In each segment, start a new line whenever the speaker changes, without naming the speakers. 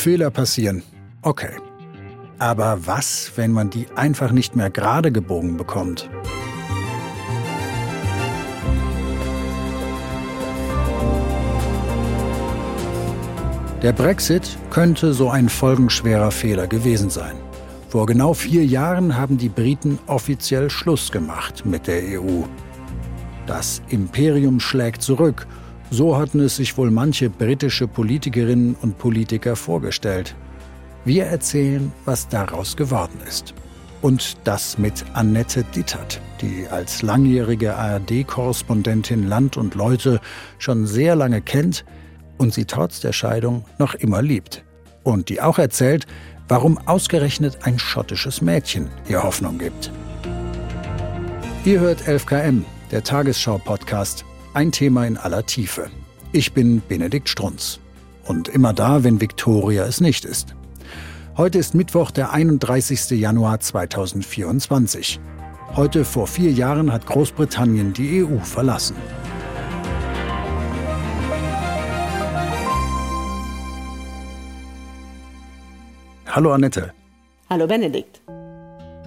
Fehler passieren. Okay. Aber was, wenn man die einfach nicht mehr gerade gebogen bekommt? Der Brexit könnte so ein folgenschwerer Fehler gewesen sein. Vor genau vier Jahren haben die Briten offiziell Schluss gemacht mit der EU. Das Imperium schlägt zurück, so hatten es sich wohl manche britische Politikerinnen und Politiker vorgestellt. Wir erzählen, was daraus geworden ist. Und das mit Annette Dittert, die als langjährige ARD-Korrespondentin Land und Leute schon sehr lange kennt, und sie trotz der Scheidung noch immer liebt. Und die auch erzählt, warum ausgerechnet ein schottisches Mädchen ihr Hoffnung gibt. Ihr hört 11KM, der Tagesschau-Podcast. Ein Thema in aller Tiefe. Ich bin Benedikt Strunz. Und immer da, wenn Viktoria es nicht ist. Heute ist Mittwoch, der 31. Januar 2024. Heute vor vier Jahren hat Großbritannien die EU verlassen. Hallo Annette.
Hallo Benedikt.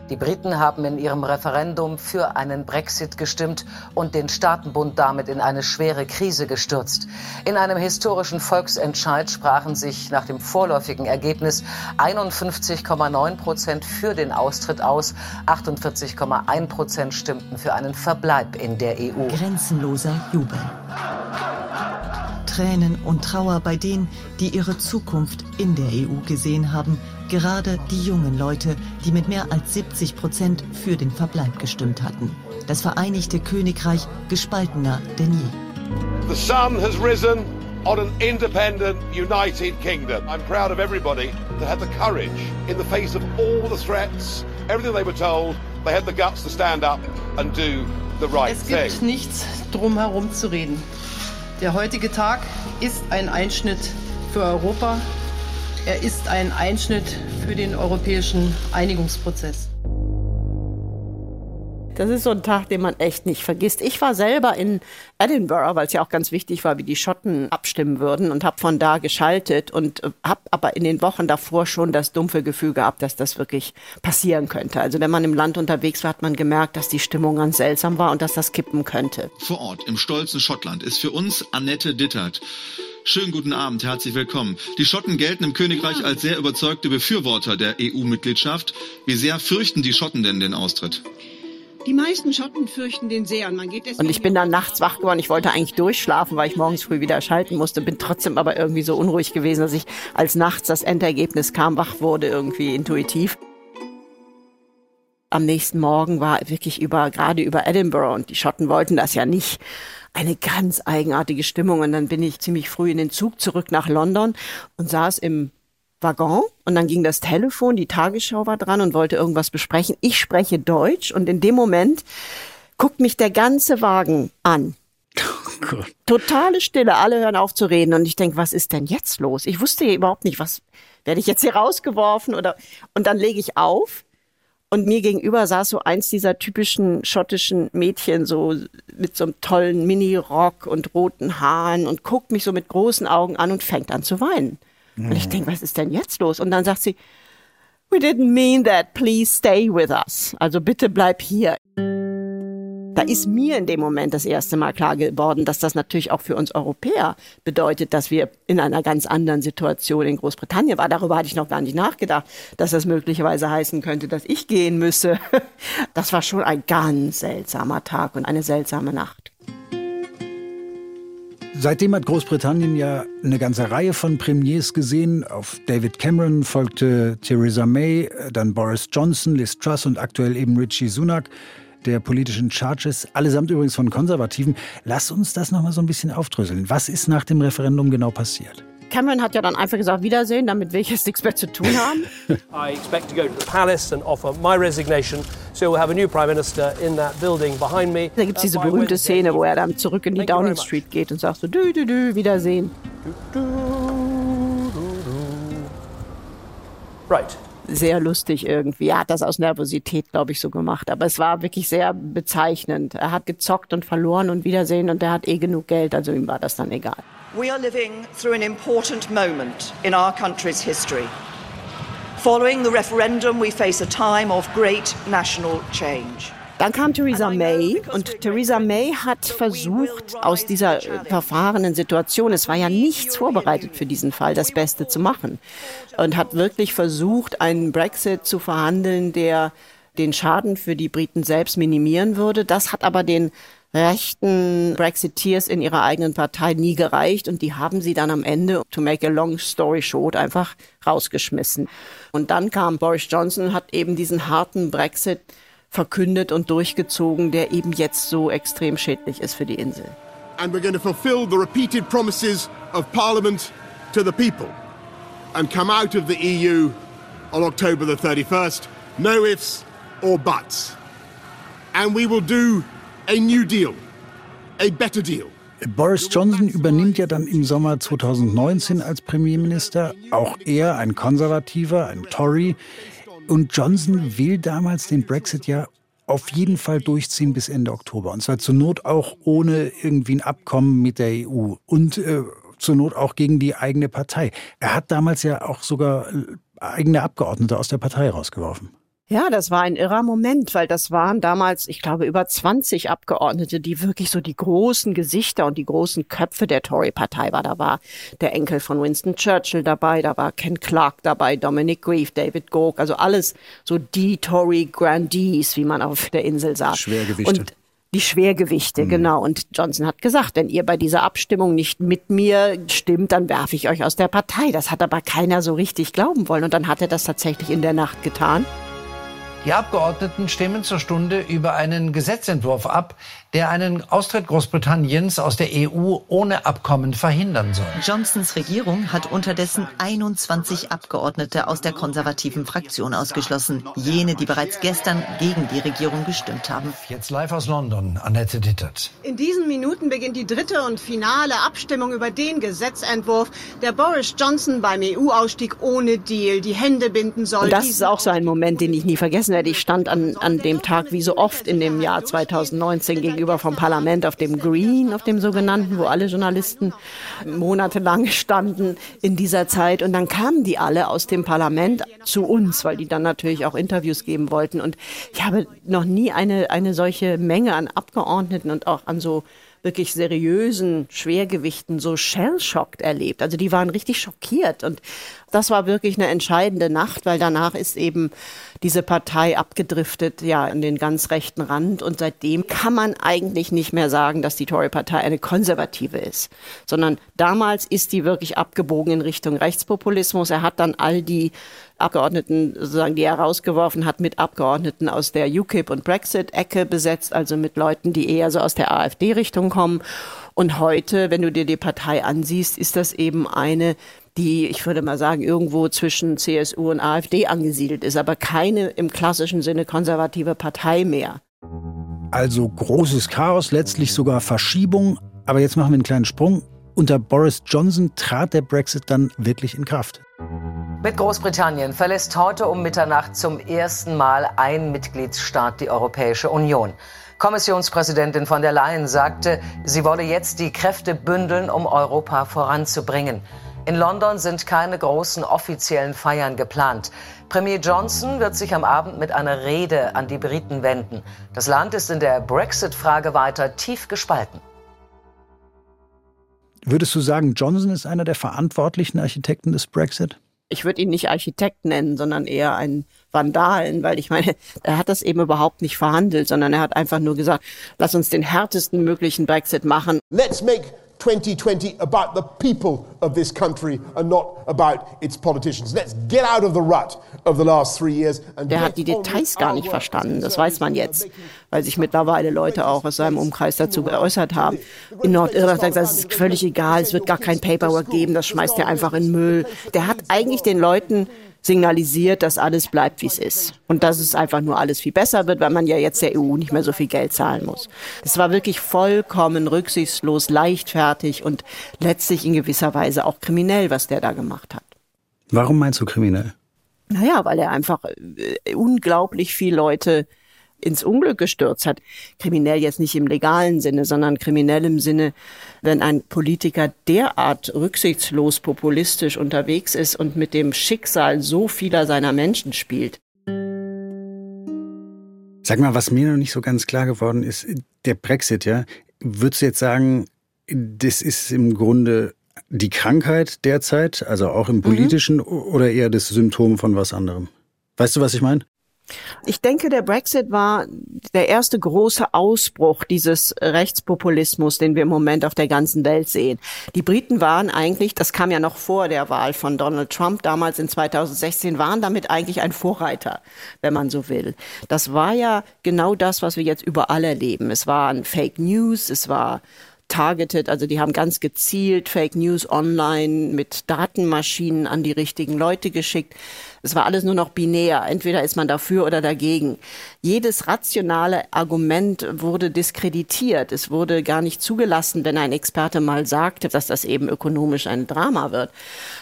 Die Briten haben in ihrem Referendum für einen Brexit gestimmt und den Staatenbund damit in eine schwere Krise gestürzt. In einem historischen Volksentscheid sprachen sich nach dem vorläufigen Ergebnis 51,9 Prozent für den Austritt aus, 48,1 Prozent stimmten für einen Verbleib in der EU.
Grenzenloser Jubel. Tränen und Trauer bei denen, die ihre Zukunft in der EU gesehen haben, gerade die jungen Leute, die mit mehr als 70 Prozent für den Verbleib gestimmt hatten. Das Vereinigte Königreich gespaltener denn je.
The sun has risen on an independent, united kingdom. I'm proud of everybody that had the courage, in the face of all the threats, everything they were told, they had the guts to stand up and do the right
es thing. Es gibt nichts drum herum zu reden. Der heutige Tag ist ein Einschnitt für Europa. Er ist ein Einschnitt für den europäischen Einigungsprozess.
Das ist so ein Tag, den man echt nicht vergisst. Ich war selber in Edinburgh, weil es ja auch ganz wichtig war, wie die Schotten abstimmen würden und habe von da geschaltet und äh, habe aber in den Wochen davor schon das dumpfe Gefühl gehabt, dass das wirklich passieren könnte. Also wenn man im Land unterwegs war, hat man gemerkt, dass die Stimmung ganz seltsam war und dass das kippen könnte.
Vor Ort im stolzen Schottland ist für uns Annette Dittert. Schönen guten Abend, herzlich willkommen. Die Schotten gelten im Königreich als sehr überzeugte Befürworter der EU-Mitgliedschaft. Wie sehr fürchten die Schotten denn den Austritt?
Die meisten Schotten fürchten den sehr und man geht
Und ich bin dann nachts wach geworden. Ich wollte eigentlich durchschlafen, weil ich morgens früh wieder schalten musste. Bin trotzdem aber irgendwie so unruhig gewesen, dass ich als nachts das Endergebnis kam, wach wurde irgendwie intuitiv. Am nächsten Morgen war wirklich über, gerade über Edinburgh und die Schotten wollten das ja nicht eine ganz eigenartige Stimmung. Und dann bin ich ziemlich früh in den Zug zurück nach London und saß im Waggon und dann ging das Telefon, die Tagesschau war dran und wollte irgendwas besprechen. Ich spreche Deutsch und in dem Moment guckt mich der ganze Wagen an. Oh Totale Stille, alle hören auf zu reden und ich denke, was ist denn jetzt los? Ich wusste überhaupt nicht, was werde ich jetzt hier rausgeworfen oder und dann lege ich auf und mir gegenüber saß so eins dieser typischen schottischen Mädchen, so mit so einem tollen Mini-Rock und roten Haaren und guckt mich so mit großen Augen an und fängt an zu weinen. Mhm. Und ich denke, was ist denn jetzt los? Und dann sagt sie, We didn't mean that, please stay with us. Also bitte bleib hier. Da ist mir in dem Moment das erste Mal klar geworden, dass das natürlich auch für uns Europäer bedeutet, dass wir in einer ganz anderen Situation in Großbritannien waren. Darüber hatte ich noch gar nicht nachgedacht, dass das möglicherweise heißen könnte, dass ich gehen müsse. Das war schon ein ganz seltsamer Tag und eine seltsame Nacht.
Seitdem hat Großbritannien ja eine ganze Reihe von Premiers gesehen. Auf David Cameron folgte Theresa May, dann Boris Johnson, Liz Truss und aktuell eben Richie Sunak der politischen Charges, allesamt übrigens von Konservativen. Lass uns das noch mal so ein bisschen aufdröseln. Was ist nach dem Referendum genau passiert?
Cameron hat ja dann einfach gesagt, Wiedersehen, damit will ich jetzt nichts mehr zu tun haben.
I expect to go to the palace and offer my resignation. So we'll have a new prime minister in that building behind me.
Da gibt es diese berühmte Szene, wo er dann zurück in die Downing Street geht und sagt so, dü, dü, dü, Wiedersehen.
Right
sehr lustig irgendwie. Er hat das aus Nervosität, glaube ich, so gemacht. Aber es war wirklich sehr bezeichnend. Er hat gezockt und verloren und Wiedersehen und er hat eh genug Geld, also ihm war das dann egal.
We are living through an important moment in our country's history. Following the referendum, we face a time of great national change.
Dann kam Theresa May und Theresa May hat versucht, aus dieser verfahrenen Situation, es war ja nichts vorbereitet für diesen Fall, das Beste zu machen. Und hat wirklich versucht, einen Brexit zu verhandeln, der den Schaden für die Briten selbst minimieren würde. Das hat aber den rechten Brexiteers in ihrer eigenen Partei nie gereicht und die haben sie dann am Ende, to make a long story short, einfach rausgeschmissen. Und dann kam Boris Johnson, hat eben diesen harten Brexit verkündet und durchgezogen, der eben jetzt so extrem schädlich ist für die Insel.
And we're going to fulfill the repeated promises of Parliament to the people and come out of the EU on October the 31st. No ifs or buts. And we will do a new deal, a better deal.
Boris Johnson übernimmt ja dann im Sommer 2019 als Premierminister. Auch er, ein Konservativer, ein Tory. Und Johnson will damals den Brexit ja auf jeden Fall durchziehen bis Ende Oktober. Und zwar zur Not auch ohne irgendwie ein Abkommen mit der EU. Und äh, zur Not auch gegen die eigene Partei. Er hat damals ja auch sogar äh, eigene Abgeordnete aus der Partei rausgeworfen.
Ja, das war ein irrer Moment, weil das waren damals, ich glaube, über 20 Abgeordnete, die wirklich so die großen Gesichter und die großen Köpfe der Tory-Partei war. Da war der Enkel von Winston Churchill dabei, da war Ken Clark dabei, Dominic Grieve, David Gork, also alles so die Tory-Grandees, wie man auf der Insel sagt.
Schwergewichte.
Und die Schwergewichte, mhm. genau. Und Johnson hat gesagt, wenn ihr bei dieser Abstimmung nicht mit mir stimmt, dann werfe ich euch aus der Partei. Das hat aber keiner so richtig glauben wollen. Und dann hat er das tatsächlich in der Nacht getan.
Die Abgeordneten stimmen zur Stunde über einen Gesetzentwurf ab, der einen Austritt Großbritanniens aus der EU ohne Abkommen verhindern soll.
Johnsons Regierung hat unterdessen 21 Abgeordnete aus der konservativen Fraktion ausgeschlossen. Jene, die bereits gestern gegen die Regierung gestimmt haben.
Jetzt live aus London, Annette Dittert.
In diesen Minuten beginnt die dritte und finale Abstimmung über den Gesetzentwurf, der Boris Johnson beim EU-Ausstieg ohne Deal die Hände binden soll.
Und das ist auch so ein Moment, den ich nie vergessen werde. Ich stand an, an dem Tag wie so oft in dem Jahr 2019 gegenüber gegenüber vom Parlament auf dem Green, auf dem sogenannten, wo alle Journalisten monatelang standen in dieser Zeit. Und dann kamen die alle aus dem Parlament zu uns, weil die dann natürlich auch Interviews geben wollten. Und ich habe noch nie eine, eine solche Menge an Abgeordneten und auch an so wirklich seriösen Schwergewichten so shell-shocked erlebt. Also die waren richtig schockiert und das war wirklich eine entscheidende Nacht, weil danach ist eben diese Partei abgedriftet, ja, in den ganz rechten Rand und seitdem kann man eigentlich nicht mehr sagen, dass die Tory-Partei eine konservative ist, sondern damals ist die wirklich abgebogen in Richtung Rechtspopulismus. Er hat dann all die Abgeordneten, sozusagen, die er rausgeworfen hat, mit Abgeordneten aus der UKIP und Brexit-Ecke besetzt, also mit Leuten, die eher so aus der AfD-Richtung kommen. Und heute, wenn du dir die Partei ansiehst, ist das eben eine, die, ich würde mal sagen, irgendwo zwischen CSU und AfD angesiedelt ist, aber keine im klassischen Sinne konservative Partei mehr.
Also großes Chaos, letztlich sogar Verschiebung. Aber jetzt machen wir einen kleinen Sprung. Unter Boris Johnson trat der Brexit dann wirklich in Kraft.
Mit Großbritannien verlässt heute um Mitternacht zum ersten Mal ein Mitgliedsstaat die Europäische Union. Kommissionspräsidentin von der Leyen sagte, sie wolle jetzt die Kräfte bündeln, um Europa voranzubringen. In London sind keine großen offiziellen Feiern geplant. Premier Johnson wird sich am Abend mit einer Rede an die Briten wenden. Das Land ist in der Brexit-Frage weiter tief gespalten.
Würdest du sagen, Johnson ist einer der verantwortlichen Architekten des Brexit?
Ich würde ihn nicht Architekt nennen, sondern eher einen Vandalen, weil ich meine, er hat das eben überhaupt nicht verhandelt, sondern er hat einfach nur gesagt, lass uns den härtesten möglichen Brexit machen.
Let's make 2020 about the people of this country and not about its politicians. Let's get out of the rut of the last three years. And
Der hat die Details gar nicht verstanden, das weiß man jetzt, weil sich mittlerweile Leute auch aus seinem Umkreis dazu geäußert haben. In Nordirland sagt er, das ist völlig egal, es wird gar kein Paperwork geben, das schmeißt er einfach in Müll. Der hat eigentlich den Leuten signalisiert, dass alles bleibt, wie es ist. Und dass es einfach nur alles viel besser wird, weil man ja jetzt der EU nicht mehr so viel Geld zahlen muss. Es war wirklich vollkommen rücksichtslos, leichtfertig und letztlich in gewisser Weise auch kriminell, was der da gemacht hat.
Warum meinst du kriminell?
Naja, weil er einfach äh, unglaublich viele Leute ins Unglück gestürzt hat. Kriminell jetzt nicht im legalen Sinne, sondern kriminell im Sinne, wenn ein Politiker derart rücksichtslos populistisch unterwegs ist und mit dem Schicksal so vieler seiner Menschen spielt.
Sag mal, was mir noch nicht so ganz klar geworden ist, der Brexit, ja. Würdest du jetzt sagen, das ist im Grunde die Krankheit derzeit, also auch im mhm. politischen, mhm. oder eher das Symptom von was anderem? Weißt du, was ich meine?
Ich denke, der Brexit war der erste große Ausbruch dieses Rechtspopulismus, den wir im Moment auf der ganzen Welt sehen. Die Briten waren eigentlich, das kam ja noch vor der Wahl von Donald Trump damals in 2016, waren damit eigentlich ein Vorreiter, wenn man so will. Das war ja genau das, was wir jetzt überall erleben. Es waren Fake News, es war targeted, also die haben ganz gezielt Fake News online mit Datenmaschinen an die richtigen Leute geschickt. Es war alles nur noch binär. Entweder ist man dafür oder dagegen. Jedes rationale Argument wurde diskreditiert. Es wurde gar nicht zugelassen, wenn ein Experte mal sagte, dass das eben ökonomisch ein Drama wird.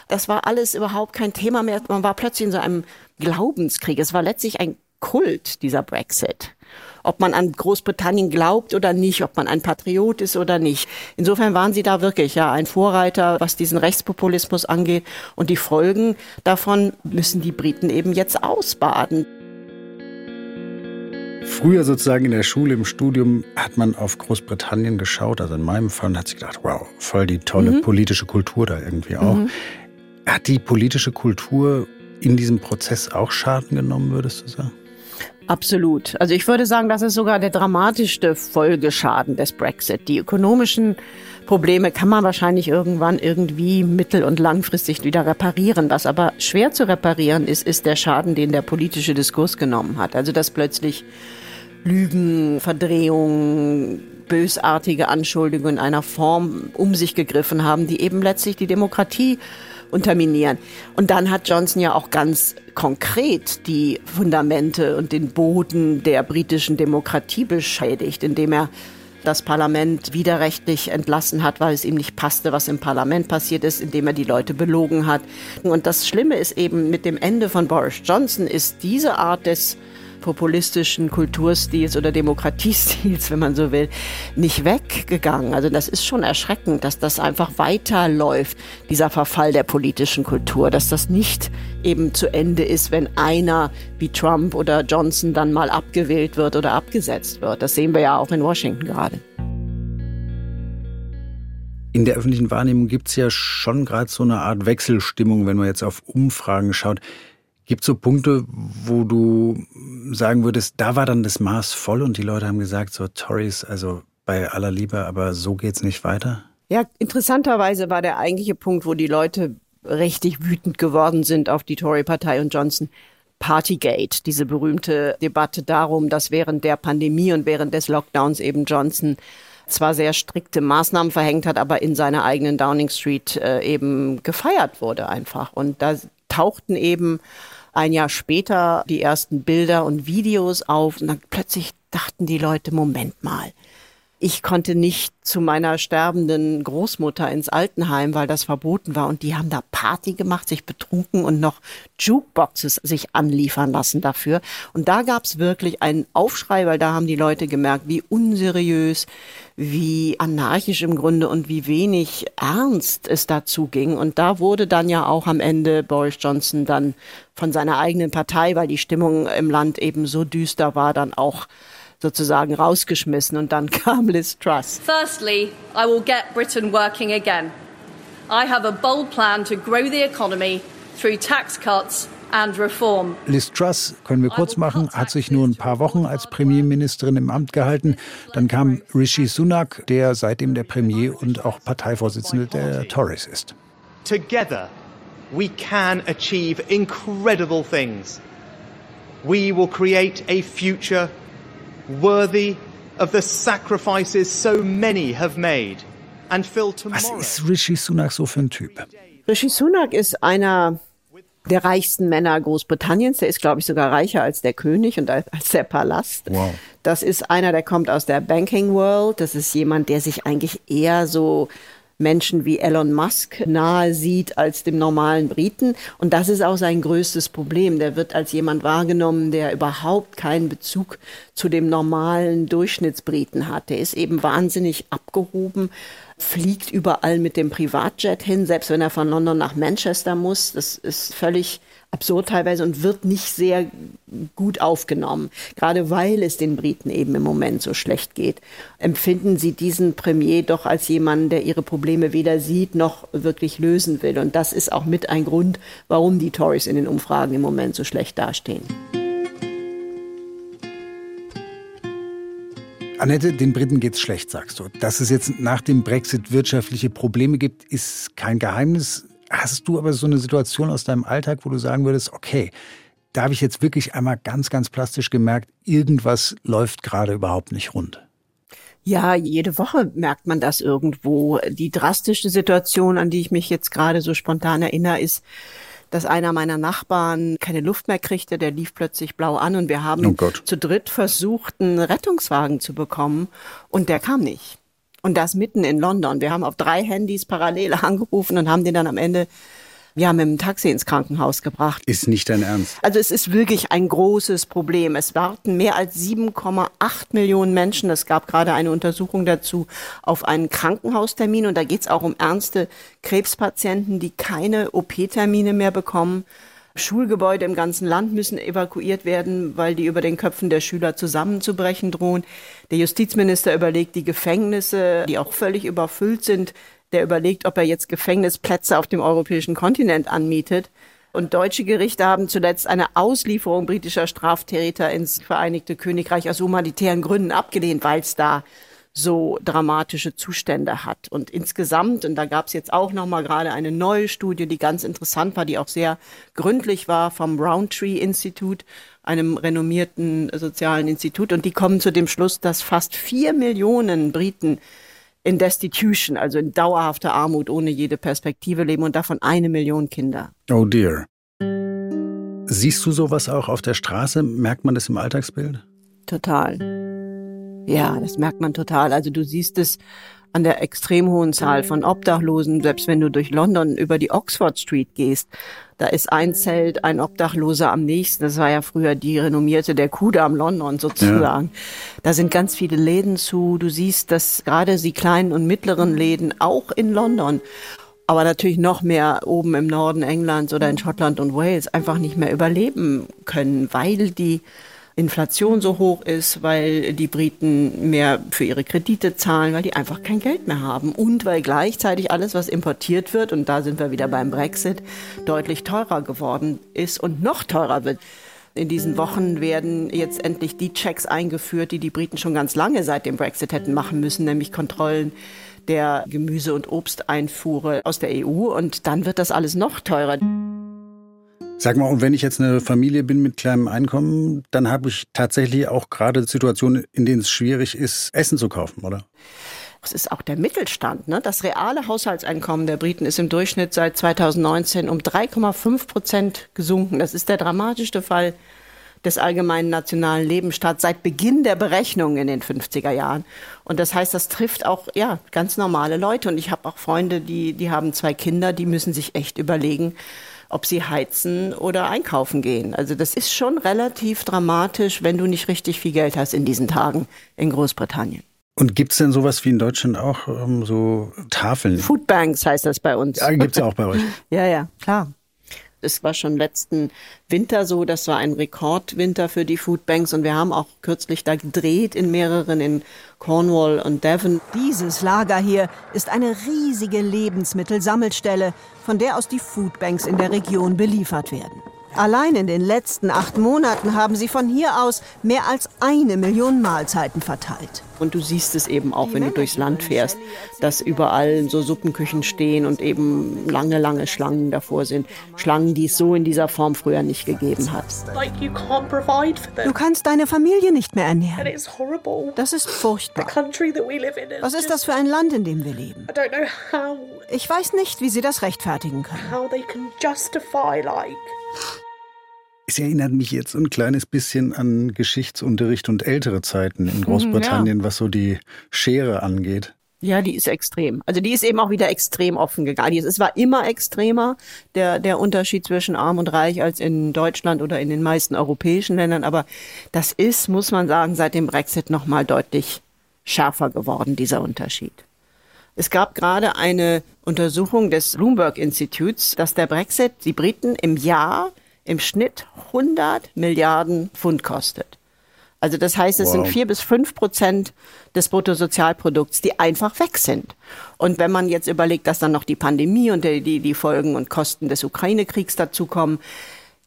Das war alles überhaupt kein Thema mehr. Man war plötzlich in so einem Glaubenskrieg. Es war letztlich ein Kult, dieser Brexit ob man an Großbritannien glaubt oder nicht, ob man ein Patriot ist oder nicht. Insofern waren sie da wirklich ja ein Vorreiter, was diesen Rechtspopulismus angeht. Und die Folgen davon müssen die Briten eben jetzt ausbaden.
Früher sozusagen in der Schule, im Studium hat man auf Großbritannien geschaut, also in meinem Fall, und hat sich gedacht, wow, voll die tolle mhm. politische Kultur da irgendwie auch. Mhm. Hat die politische Kultur in diesem Prozess auch Schaden genommen, würdest du sagen?
Absolut. Also ich würde sagen, das ist sogar der dramatischste Folgeschaden des Brexit. Die ökonomischen Probleme kann man wahrscheinlich irgendwann irgendwie mittel- und langfristig wieder reparieren. Was aber schwer zu reparieren ist, ist der Schaden, den der politische Diskurs genommen hat. Also dass plötzlich Lügen, Verdrehungen, bösartige Anschuldigungen in einer Form um sich gegriffen haben, die eben letztlich die Demokratie unterminieren. Und dann hat Johnson ja auch ganz konkret die Fundamente und den Boden der britischen Demokratie beschädigt, indem er das Parlament widerrechtlich entlassen hat, weil es ihm nicht passte, was im Parlament passiert ist, indem er die Leute belogen hat. Und das Schlimme ist eben mit dem Ende von Boris Johnson ist diese Art des populistischen Kulturstils oder Demokratiestils, wenn man so will, nicht weggegangen. Also das ist schon erschreckend, dass das einfach weiterläuft, dieser Verfall der politischen Kultur, dass das nicht eben zu Ende ist, wenn einer wie Trump oder Johnson dann mal abgewählt wird oder abgesetzt wird. Das sehen wir ja auch in Washington gerade.
In der öffentlichen Wahrnehmung gibt es ja schon gerade so eine Art Wechselstimmung, wenn man jetzt auf Umfragen schaut. Gibt es so Punkte, wo du sagen würdest, da war dann das Maß voll und die Leute haben gesagt, so Tories, also bei aller Liebe, aber so geht's nicht weiter?
Ja, interessanterweise war der eigentliche Punkt, wo die Leute richtig wütend geworden sind auf die Tory-Partei und Johnson. Partygate, diese berühmte Debatte darum, dass während der Pandemie und während des Lockdowns eben Johnson zwar sehr strikte Maßnahmen verhängt hat, aber in seiner eigenen Downing Street äh, eben gefeiert wurde einfach. Und da tauchten eben ein Jahr später die ersten Bilder und Videos auf. Und dann plötzlich dachten die Leute, Moment mal, ich konnte nicht zu meiner sterbenden Großmutter ins Altenheim, weil das verboten war. Und die haben da Party gemacht, sich betrunken und noch Jukeboxes sich anliefern lassen dafür. Und da gab's wirklich einen Aufschrei, weil da haben die Leute gemerkt, wie unseriös, wie anarchisch im Grunde und wie wenig ernst es dazu ging. Und da wurde dann ja auch am Ende Boris Johnson dann von seiner eigenen Partei, weil die Stimmung im Land eben so düster war, dann auch sozusagen rausgeschmissen und dann kam Liz Truss.
Firstly, I will get Britain working again. I have a bold plan to grow the economy through tax cuts and reform.
Liz Truss, können wir kurz machen, hat sich nur ein paar Wochen als Premierministerin im Amt gehalten. Dann kam Rishi Sunak, der seitdem der Premier und auch Parteivorsitzende der Tories ist.
Together we can achieve incredible things. We will create a future worthy of the sacrifices so many have made. And fill
tomorrow. Was ist Rishi Sunak so für ein Typ?
Rishi Sunak ist einer der reichsten Männer Großbritanniens. Der ist, glaube ich, sogar reicher als der König und als der Palast. Wow. Das ist einer, der kommt aus der Banking World. Das ist jemand, der sich eigentlich eher so Menschen wie Elon Musk nahe sieht als dem normalen Briten. Und das ist auch sein größtes Problem. Der wird als jemand wahrgenommen, der überhaupt keinen Bezug zu dem normalen Durchschnittsbriten hat. Der ist eben wahnsinnig abgehoben, fliegt überall mit dem Privatjet hin, selbst wenn er von London nach Manchester muss. Das ist völlig absurd teilweise und wird nicht sehr gut aufgenommen, gerade weil es den Briten eben im Moment so schlecht geht. Empfinden Sie diesen Premier doch als jemanden, der ihre Probleme weder sieht noch wirklich lösen will. Und das ist auch mit ein Grund, warum die Tories in den Umfragen im Moment so schlecht dastehen.
Annette, den Briten geht's schlecht, sagst du. Dass es jetzt nach dem Brexit wirtschaftliche Probleme gibt, ist kein Geheimnis. Hast du aber so eine Situation aus deinem Alltag, wo du sagen würdest, okay, da habe ich jetzt wirklich einmal ganz, ganz plastisch gemerkt, irgendwas läuft gerade überhaupt nicht rund.
Ja, jede Woche merkt man das irgendwo. Die drastische Situation, an die ich mich jetzt gerade so spontan erinnere, ist, dass einer meiner Nachbarn keine Luft mehr kriegte, der lief plötzlich blau an und wir haben oh zu dritt versucht, einen Rettungswagen zu bekommen und der kam nicht. Und das mitten in London. Wir haben auf drei Handys parallel angerufen und haben den dann am Ende ja, mit dem Taxi ins Krankenhaus gebracht.
Ist nicht dein Ernst?
Also es ist wirklich ein großes Problem. Es warten mehr als 7,8 Millionen Menschen, es gab gerade eine Untersuchung dazu, auf einen Krankenhaustermin. Und da geht es auch um ernste Krebspatienten, die keine OP-Termine mehr bekommen. Schulgebäude im ganzen Land müssen evakuiert werden, weil die über den Köpfen der Schüler zusammenzubrechen drohen. Der Justizminister überlegt, die Gefängnisse, die auch völlig überfüllt sind, der überlegt, ob er jetzt Gefängnisplätze auf dem europäischen Kontinent anmietet. Und deutsche Gerichte haben zuletzt eine Auslieferung britischer Straftäter ins Vereinigte Königreich aus humanitären Gründen abgelehnt, weil es da so dramatische Zustände hat. Und insgesamt, und da gab es jetzt auch noch mal gerade eine neue Studie, die ganz interessant war, die auch sehr gründlich war vom Roundtree Institut, einem renommierten sozialen Institut. Und die kommen zu dem Schluss, dass fast vier Millionen Briten in Destitution, also in dauerhafter Armut ohne jede Perspektive leben und davon eine Million Kinder.
Oh dear. Siehst du sowas auch auf der Straße? Merkt man das im Alltagsbild?
Total. Ja, das merkt man total. Also du siehst es an der extrem hohen Zahl von Obdachlosen, selbst wenn du durch London über die Oxford Street gehst. Da ist ein Zelt, ein Obdachloser am nächsten. Das war ja früher die renommierte der Kudamm London sozusagen. Ja. Da sind ganz viele Läden zu. Du siehst, dass gerade die kleinen und mittleren Läden auch in London aber natürlich noch mehr oben im Norden Englands oder in Schottland und Wales einfach nicht mehr überleben können, weil die Inflation so hoch ist, weil die Briten mehr für ihre Kredite zahlen, weil die einfach kein Geld mehr haben und weil gleichzeitig alles, was importiert wird, und da sind wir wieder beim Brexit, deutlich teurer geworden ist und noch teurer wird. In diesen Wochen werden jetzt endlich die Checks eingeführt, die die Briten schon ganz lange seit dem Brexit hätten machen müssen, nämlich Kontrollen der Gemüse- und Obsteinfuhre aus der EU. Und dann wird das alles noch teurer.
Sag mal, und wenn ich jetzt eine Familie bin mit kleinem Einkommen, dann habe ich tatsächlich auch gerade Situationen, in denen es schwierig ist, Essen zu kaufen, oder?
Es ist auch der Mittelstand. Ne? Das reale Haushaltseinkommen der Briten ist im Durchschnitt seit 2019 um 3,5 Prozent gesunken. Das ist der dramatischste Fall des allgemeinen nationalen Lebensstaats seit Beginn der Berechnung in den 50er Jahren. Und das heißt, das trifft auch ja ganz normale Leute. Und ich habe auch Freunde, die die haben zwei Kinder, die müssen sich echt überlegen, ob sie heizen oder einkaufen gehen. Also das ist schon relativ dramatisch, wenn du nicht richtig viel Geld hast in diesen Tagen in Großbritannien.
Und gibt es denn sowas wie in Deutschland auch ähm, so Tafeln?
Foodbanks heißt das bei uns.
Ja, gibt es auch bei euch.
ja, ja, klar. Es war schon letzten Winter so, das war ein Rekordwinter für die Foodbanks und wir haben auch kürzlich da gedreht in mehreren, in Cornwall und Devon.
Dieses Lager hier ist eine riesige Lebensmittelsammelstelle, von der aus die Foodbanks in der Region beliefert werden. Allein in den letzten acht Monaten haben sie von hier aus mehr als eine Million Mahlzeiten verteilt.
Und du siehst es eben auch, wenn du durchs Land fährst, dass überall so Suppenküchen stehen und eben lange, lange Schlangen davor sind. Schlangen, die es so in dieser Form früher nicht gegeben hat.
Du kannst deine Familie nicht mehr ernähren. Das ist furchtbar. Was ist das für ein Land, in dem wir leben? Ich weiß nicht, wie sie das rechtfertigen können.
Es erinnert mich jetzt ein kleines bisschen an Geschichtsunterricht und ältere Zeiten in Großbritannien, ja. was so die Schere angeht.
Ja, die ist extrem. Also die ist eben auch wieder extrem offen gegangen. Es war immer extremer, der, der Unterschied zwischen arm und reich als in Deutschland oder in den meisten europäischen Ländern. Aber das ist, muss man sagen, seit dem Brexit nochmal deutlich schärfer geworden, dieser Unterschied. Es gab gerade eine Untersuchung des Bloomberg Instituts, dass der Brexit die Briten im Jahr im Schnitt 100 Milliarden Pfund kostet. Also das heißt, es wow. sind vier bis fünf Prozent des Bruttosozialprodukts, die einfach weg sind. Und wenn man jetzt überlegt, dass dann noch die Pandemie und die, die, die Folgen und Kosten des Ukraine-Kriegs dazukommen,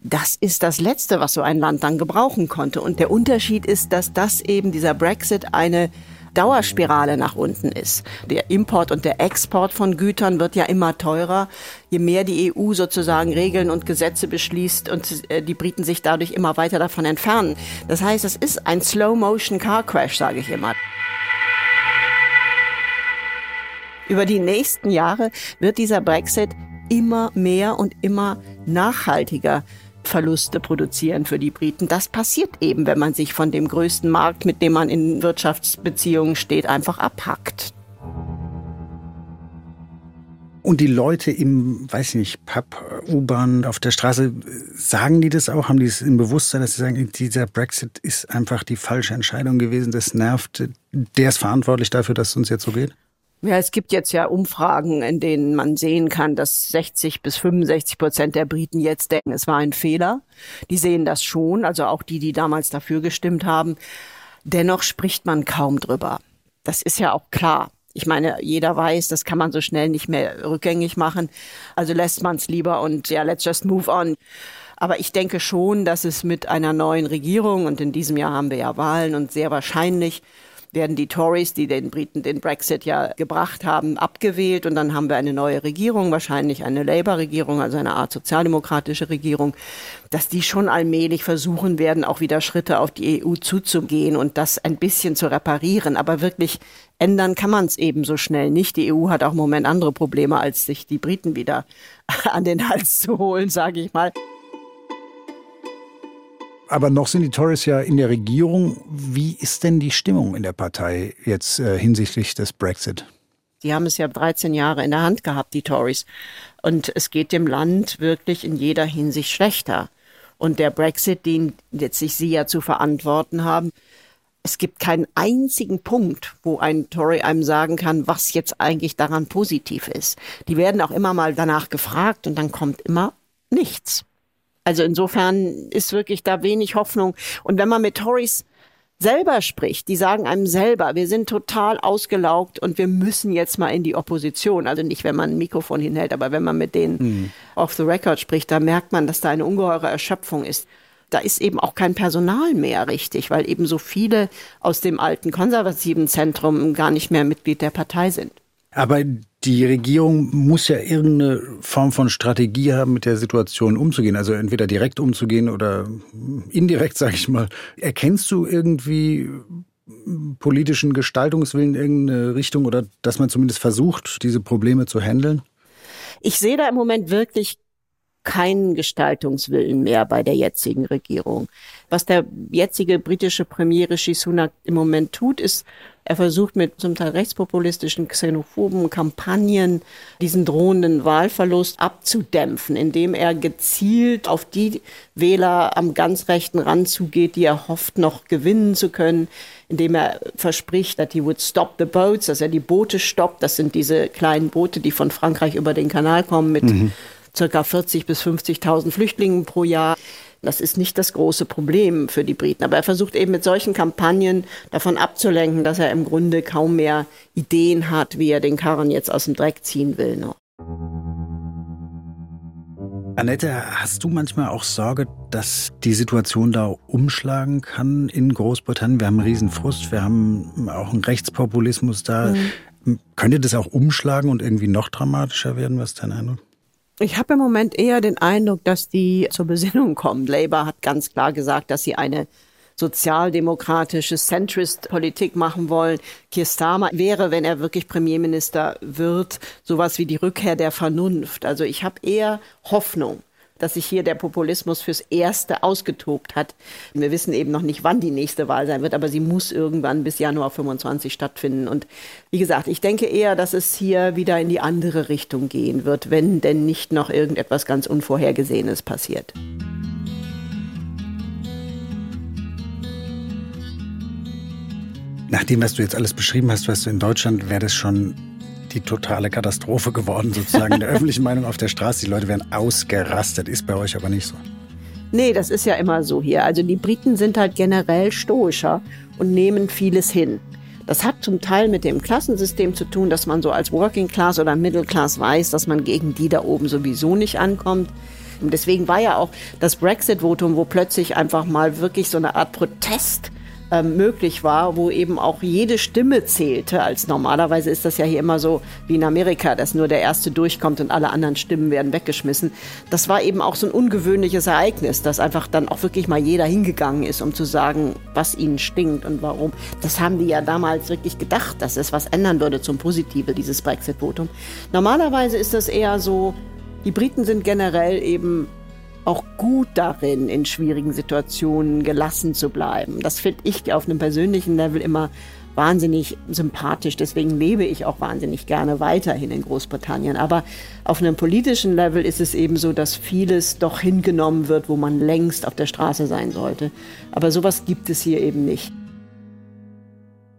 das ist das Letzte, was so ein Land dann gebrauchen konnte. Und der Unterschied ist, dass das eben dieser Brexit eine Dauerspirale nach unten ist. Der Import und der Export von Gütern wird ja immer teurer, je mehr die EU sozusagen Regeln und Gesetze beschließt und äh, die Briten sich dadurch immer weiter davon entfernen. Das heißt, es ist ein Slow-Motion Car Crash, sage ich immer. Über die nächsten Jahre wird dieser Brexit immer mehr und immer nachhaltiger Verluste produzieren für die Briten. Das passiert eben, wenn man sich von dem größten Markt, mit dem man in Wirtschaftsbeziehungen steht, einfach abhackt.
Und die Leute im, weiß ich nicht, Pub, U-Bahn, auf der Straße, sagen die das auch? Haben die es im Bewusstsein, dass sie sagen, dieser Brexit ist einfach die falsche Entscheidung gewesen, das nervt, der ist verantwortlich dafür, dass es uns jetzt so geht?
Ja, es gibt jetzt ja Umfragen, in denen man sehen kann, dass 60 bis 65 Prozent der Briten jetzt denken, es war ein Fehler. Die sehen das schon, also auch die, die damals dafür gestimmt haben. Dennoch spricht man kaum drüber. Das ist ja auch klar. Ich meine, jeder weiß, das kann man so schnell nicht mehr rückgängig machen. Also lässt man es lieber und ja, let's just move on. Aber ich denke schon, dass es mit einer neuen Regierung, und in diesem Jahr haben wir ja Wahlen und sehr wahrscheinlich werden die Tories, die den Briten den Brexit ja gebracht haben, abgewählt und dann haben wir eine neue Regierung, wahrscheinlich eine Labour-Regierung, also eine Art sozialdemokratische Regierung, dass die schon allmählich versuchen werden, auch wieder Schritte auf die EU zuzugehen und das ein bisschen zu reparieren. Aber wirklich ändern kann man es eben so schnell nicht. Die EU hat auch im Moment andere Probleme, als sich die Briten wieder an den Hals zu holen, sage ich mal.
Aber noch sind die Tories ja in der Regierung. Wie ist denn die Stimmung in der Partei jetzt äh, hinsichtlich des Brexit?
Die haben es ja 13 Jahre in der Hand gehabt, die Tories. Und es geht dem Land wirklich in jeder Hinsicht schlechter. Und der Brexit, den jetzt sich Sie ja zu verantworten haben, es gibt keinen einzigen Punkt, wo ein Tory einem sagen kann, was jetzt eigentlich daran positiv ist. Die werden auch immer mal danach gefragt und dann kommt immer nichts. Also insofern ist wirklich da wenig Hoffnung. Und wenn man mit Tories selber spricht, die sagen einem selber, wir sind total ausgelaugt und wir müssen jetzt mal in die Opposition. Also nicht, wenn man ein Mikrofon hinhält, aber wenn man mit denen mhm. off the record spricht, da merkt man, dass da eine ungeheure Erschöpfung ist. Da ist eben auch kein Personal mehr richtig, weil eben so viele aus dem alten konservativen Zentrum gar nicht mehr Mitglied der Partei sind.
Aber die Regierung muss ja irgendeine Form von Strategie haben, mit der Situation umzugehen. Also entweder direkt umzugehen oder indirekt, sage ich mal. Erkennst du irgendwie politischen Gestaltungswillen in irgendeine Richtung oder dass man zumindest versucht, diese Probleme zu handeln?
Ich sehe da im Moment wirklich keinen Gestaltungswillen mehr bei der jetzigen Regierung. Was der jetzige britische Premier Rishi Sunak im Moment tut, ist er versucht mit zum Teil rechtspopulistischen, xenophoben Kampagnen diesen drohenden Wahlverlust abzudämpfen, indem er gezielt auf die Wähler am ganz rechten Rand zugeht, die er hofft, noch gewinnen zu können, indem er verspricht, dass he would stop the boats, dass er die Boote stoppt. Das sind diese kleinen Boote, die von Frankreich über den Kanal kommen mit mhm. Circa 40 bis 50.000 Flüchtlingen pro Jahr. Das ist nicht das große Problem für die Briten. Aber er versucht eben mit solchen Kampagnen davon abzulenken, dass er im Grunde kaum mehr Ideen hat, wie er den Karren jetzt aus dem Dreck ziehen will. Noch.
Annette, hast du manchmal auch Sorge, dass die Situation da umschlagen kann in Großbritannien? Wir haben einen Riesenfrust, wir haben auch einen Rechtspopulismus da. Mhm. Könnte das auch umschlagen und irgendwie noch dramatischer werden? Was ist dein Eindruck?
Ich habe im Moment eher den Eindruck, dass die zur Besinnung kommen. Labour hat ganz klar gesagt, dass sie eine sozialdemokratische Centrist-Politik machen wollen. Keir Starmer wäre, wenn er wirklich Premierminister wird, sowas wie die Rückkehr der Vernunft. Also ich habe eher Hoffnung, dass sich hier der Populismus fürs Erste ausgetobt hat. Wir wissen eben noch nicht, wann die nächste Wahl sein wird, aber sie muss irgendwann bis Januar 25 stattfinden. Und wie gesagt, ich denke eher, dass es hier wieder in die andere Richtung gehen wird, wenn denn nicht noch irgendetwas ganz Unvorhergesehenes passiert.
Nach dem, was du jetzt alles beschrieben hast, weißt du, in Deutschland wäre das schon die totale Katastrophe geworden, sozusagen in der öffentlichen Meinung auf der Straße. Die Leute wären ausgerastet, ist bei euch aber nicht so.
Nee, das ist ja immer so hier. Also die Briten sind halt generell stoischer und nehmen vieles hin. Das hat zum Teil mit dem Klassensystem zu tun, dass man so als Working Class oder Middle Class weiß, dass man gegen die da oben sowieso nicht ankommt. Und deswegen war ja auch das Brexit-Votum, wo plötzlich einfach mal wirklich so eine Art Protest ähm, möglich war, wo eben auch jede Stimme zählte, als normalerweise ist das ja hier immer so wie in Amerika, dass nur der Erste durchkommt und alle anderen Stimmen werden weggeschmissen. Das war eben auch so ein ungewöhnliches Ereignis, dass einfach dann auch wirklich mal jeder hingegangen ist, um zu sagen, was ihnen stinkt und warum. Das haben die ja damals wirklich gedacht, dass es was ändern würde zum Positive, dieses Brexit-Votum. Normalerweise ist das eher so, die Briten sind generell eben auch gut darin, in schwierigen Situationen gelassen zu bleiben. Das finde ich auf einem persönlichen Level immer wahnsinnig sympathisch. Deswegen lebe ich auch wahnsinnig gerne weiterhin in Großbritannien. Aber auf einem politischen Level ist es eben so, dass vieles doch hingenommen wird, wo man längst auf der Straße sein sollte. Aber sowas gibt es hier eben nicht.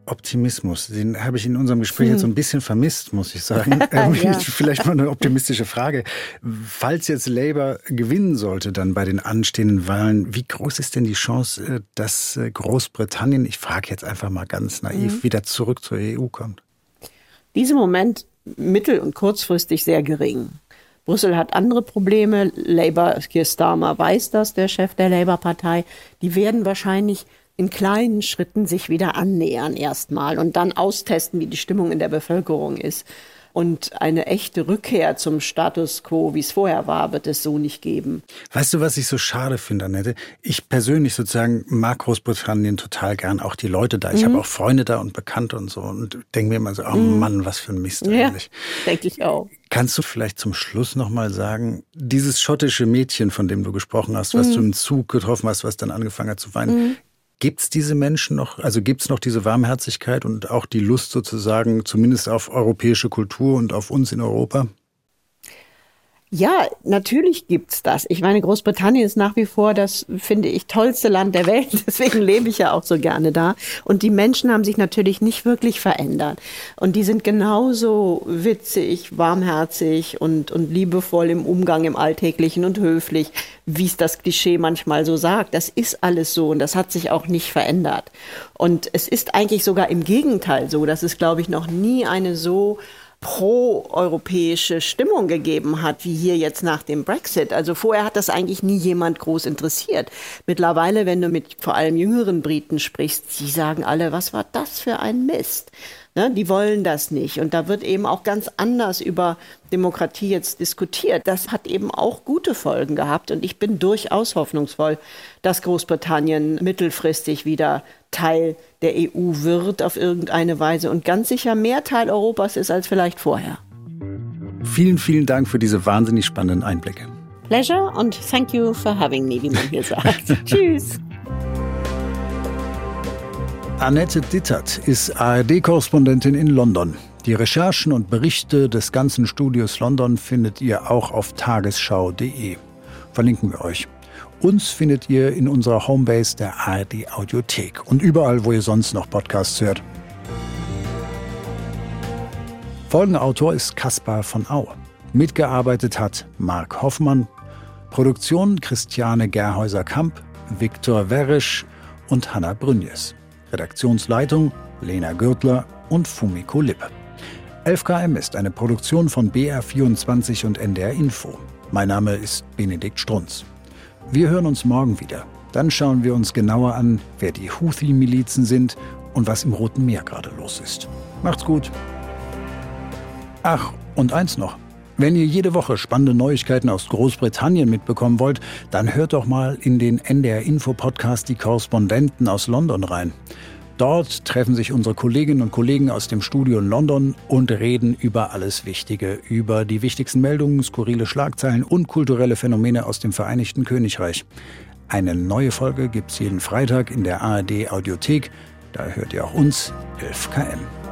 Optimismus, den habe ich in unserem Gespräch hm. jetzt so ein bisschen vermisst, muss ich sagen. Ähm, ja. Vielleicht mal eine optimistische Frage. Falls jetzt Labour gewinnen sollte dann bei den anstehenden Wahlen, wie groß ist denn die Chance, äh, dass äh, Großbritannien, ich frage jetzt einfach mal ganz naiv, hm. wieder zurück zur EU kommt?
Diesem Moment mittel- und kurzfristig sehr gering. Brüssel hat andere Probleme. Labour, Keir Starmer weiß das, der Chef der Labour-Partei. Die werden wahrscheinlich in kleinen Schritten sich wieder annähern erstmal und dann austesten, wie die Stimmung in der Bevölkerung ist. Und eine echte Rückkehr zum Status quo, wie es vorher war, wird es so nicht geben.
Weißt du, was ich so schade finde, Annette? Ich persönlich sozusagen mag Großbritannien total gern, auch die Leute da. Ich mhm. habe auch Freunde da und Bekannte und so und denke mir immer so, oh mhm. Mann, was für ein Mist eigentlich.
Ja, denke ich auch.
Kannst du vielleicht zum Schluss nochmal sagen, dieses schottische Mädchen, von dem du gesprochen hast, was mhm. du im Zug getroffen hast, was dann angefangen hat zu weinen, mhm. Gibt es diese Menschen noch, also gibt es noch diese Warmherzigkeit und auch die Lust sozusagen, zumindest auf europäische Kultur und auf uns in Europa?
Ja, natürlich gibt's das. Ich meine, Großbritannien ist nach wie vor das, finde ich, tollste Land der Welt. Deswegen lebe ich ja auch so gerne da. Und die Menschen haben sich natürlich nicht wirklich verändert. Und die sind genauso witzig, warmherzig und, und liebevoll im Umgang im Alltäglichen und höflich, wie es das Klischee manchmal so sagt. Das ist alles so und das hat sich auch nicht verändert. Und es ist eigentlich sogar im Gegenteil so, dass es, glaube ich, noch nie eine so pro-europäische Stimmung gegeben hat, wie hier jetzt nach dem Brexit. Also vorher hat das eigentlich nie jemand groß interessiert. Mittlerweile, wenn du mit vor allem jüngeren Briten sprichst, die sagen alle, was war das für ein Mist? Ne, die wollen das nicht. Und da wird eben auch ganz anders über Demokratie jetzt diskutiert. Das hat eben auch gute Folgen gehabt. Und ich bin durchaus hoffnungsvoll, dass Großbritannien mittelfristig wieder Teil der EU wird auf irgendeine Weise und ganz sicher mehr Teil Europas ist als vielleicht vorher.
Vielen, vielen Dank für diese wahnsinnig spannenden Einblicke.
Pleasure und thank you for having me, wie man hier sagt. Tschüss.
Annette Dittert ist ARD-Korrespondentin in London. Die Recherchen und Berichte des ganzen Studios London findet ihr auch auf tagesschau.de. Verlinken wir euch. Uns findet ihr in unserer Homebase der ARD Audiothek und überall, wo ihr sonst noch Podcasts hört. Folgenautor ist Caspar von Au. Mitgearbeitet hat Marc Hoffmann. Produktion Christiane Gerhäuser-Kamp, Viktor Werisch und Hanna Brünjes. Redaktionsleitung Lena Gürtler und Fumiko Lippe. 11KM ist eine Produktion von BR24 und NDR Info. Mein Name ist Benedikt Strunz. Wir hören uns morgen wieder. Dann schauen wir uns genauer an, wer die Houthi-Milizen sind und was im Roten Meer gerade los ist. Macht's gut. Ach, und eins noch. Wenn ihr jede Woche spannende Neuigkeiten aus Großbritannien mitbekommen wollt, dann hört doch mal in den NDR Info Podcast die Korrespondenten aus London rein. Dort treffen sich unsere Kolleginnen und Kollegen aus dem Studio in London und reden über alles Wichtige, über die wichtigsten Meldungen, skurrile Schlagzeilen und kulturelle Phänomene aus dem Vereinigten Königreich. Eine neue Folge gibt's jeden Freitag in der ARD Audiothek. Da hört ihr auch uns, 11KM.